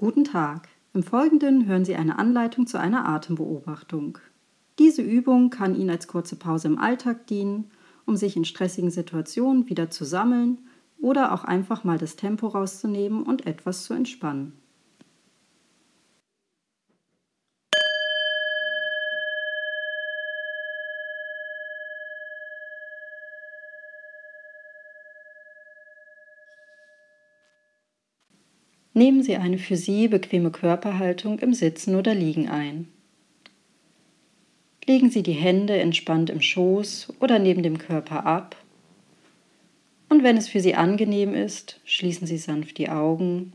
Guten Tag. Im Folgenden hören Sie eine Anleitung zu einer Atembeobachtung. Diese Übung kann Ihnen als kurze Pause im Alltag dienen, um sich in stressigen Situationen wieder zu sammeln oder auch einfach mal das Tempo rauszunehmen und etwas zu entspannen. Nehmen Sie eine für Sie bequeme Körperhaltung im Sitzen oder Liegen ein. Legen Sie die Hände entspannt im Schoß oder neben dem Körper ab. Und wenn es für Sie angenehm ist, schließen Sie sanft die Augen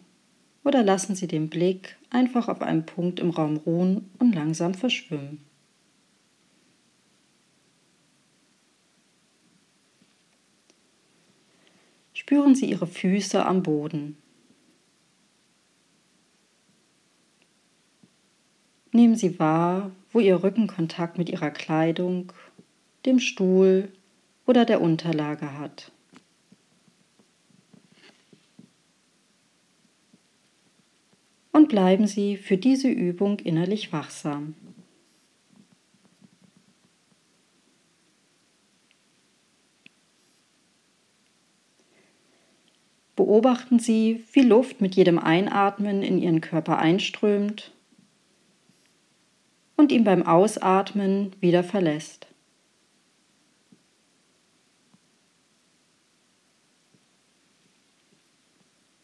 oder lassen Sie den Blick einfach auf einen Punkt im Raum ruhen und langsam verschwimmen. Spüren Sie Ihre Füße am Boden. Nehmen Sie wahr, wo Ihr Rücken Kontakt mit Ihrer Kleidung, dem Stuhl oder der Unterlage hat. Und bleiben Sie für diese Übung innerlich wachsam. Beobachten Sie, wie Luft mit jedem Einatmen in Ihren Körper einströmt und ihn beim Ausatmen wieder verlässt.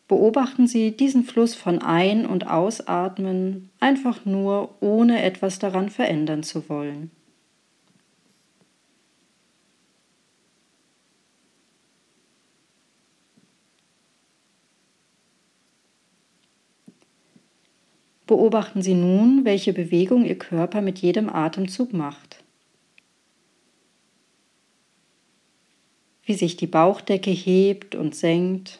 Beobachten Sie diesen Fluss von Ein- und Ausatmen einfach nur, ohne etwas daran verändern zu wollen. Beobachten Sie nun, welche Bewegung Ihr Körper mit jedem Atemzug macht. Wie sich die Bauchdecke hebt und senkt.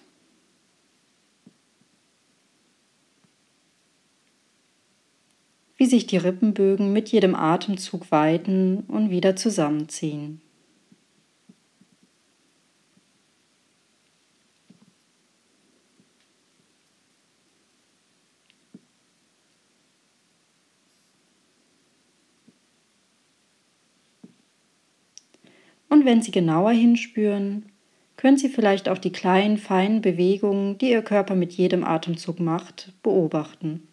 Wie sich die Rippenbögen mit jedem Atemzug weiten und wieder zusammenziehen. Und wenn Sie genauer hinspüren, können Sie vielleicht auch die kleinen, feinen Bewegungen, die Ihr Körper mit jedem Atemzug macht, beobachten.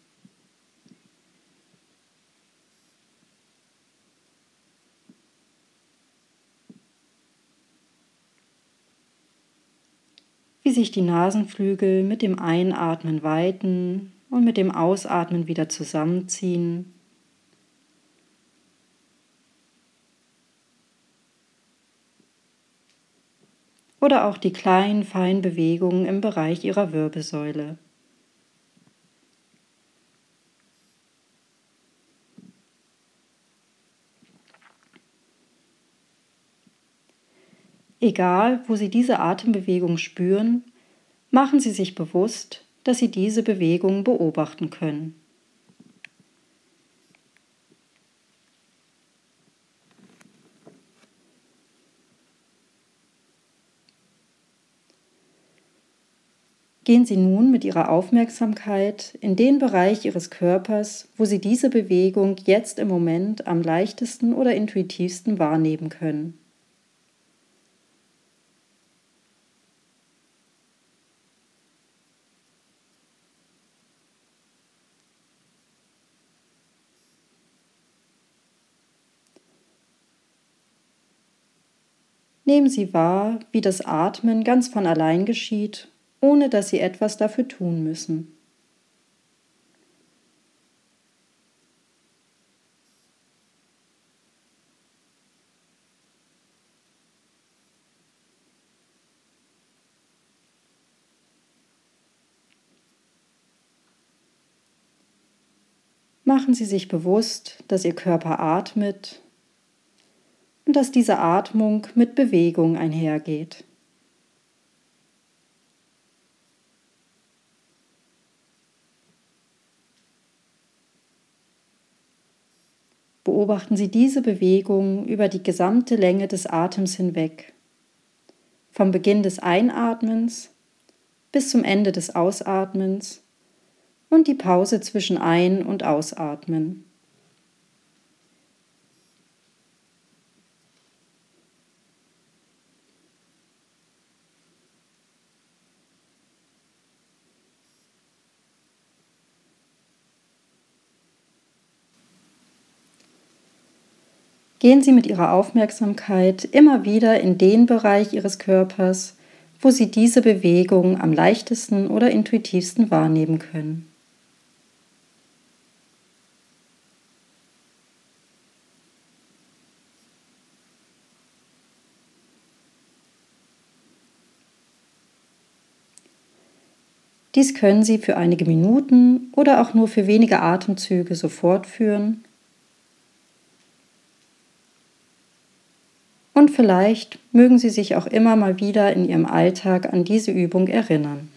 Wie sich die Nasenflügel mit dem Einatmen weiten und mit dem Ausatmen wieder zusammenziehen. Oder auch die kleinen, feinen Bewegungen im Bereich ihrer Wirbelsäule. Egal, wo Sie diese Atembewegung spüren, machen Sie sich bewusst, dass Sie diese Bewegung beobachten können. Gehen Sie nun mit Ihrer Aufmerksamkeit in den Bereich Ihres Körpers, wo Sie diese Bewegung jetzt im Moment am leichtesten oder intuitivsten wahrnehmen können. Nehmen Sie wahr, wie das Atmen ganz von allein geschieht ohne dass sie etwas dafür tun müssen. Machen Sie sich bewusst, dass Ihr Körper atmet und dass diese Atmung mit Bewegung einhergeht. Beobachten Sie diese Bewegung über die gesamte Länge des Atems hinweg. Vom Beginn des Einatmens bis zum Ende des Ausatmens und die Pause zwischen Ein- und Ausatmen. Gehen Sie mit Ihrer Aufmerksamkeit immer wieder in den Bereich Ihres Körpers, wo Sie diese Bewegung am leichtesten oder intuitivsten wahrnehmen können. Dies können Sie für einige Minuten oder auch nur für wenige Atemzüge so fortführen Und vielleicht mögen Sie sich auch immer mal wieder in Ihrem Alltag an diese Übung erinnern.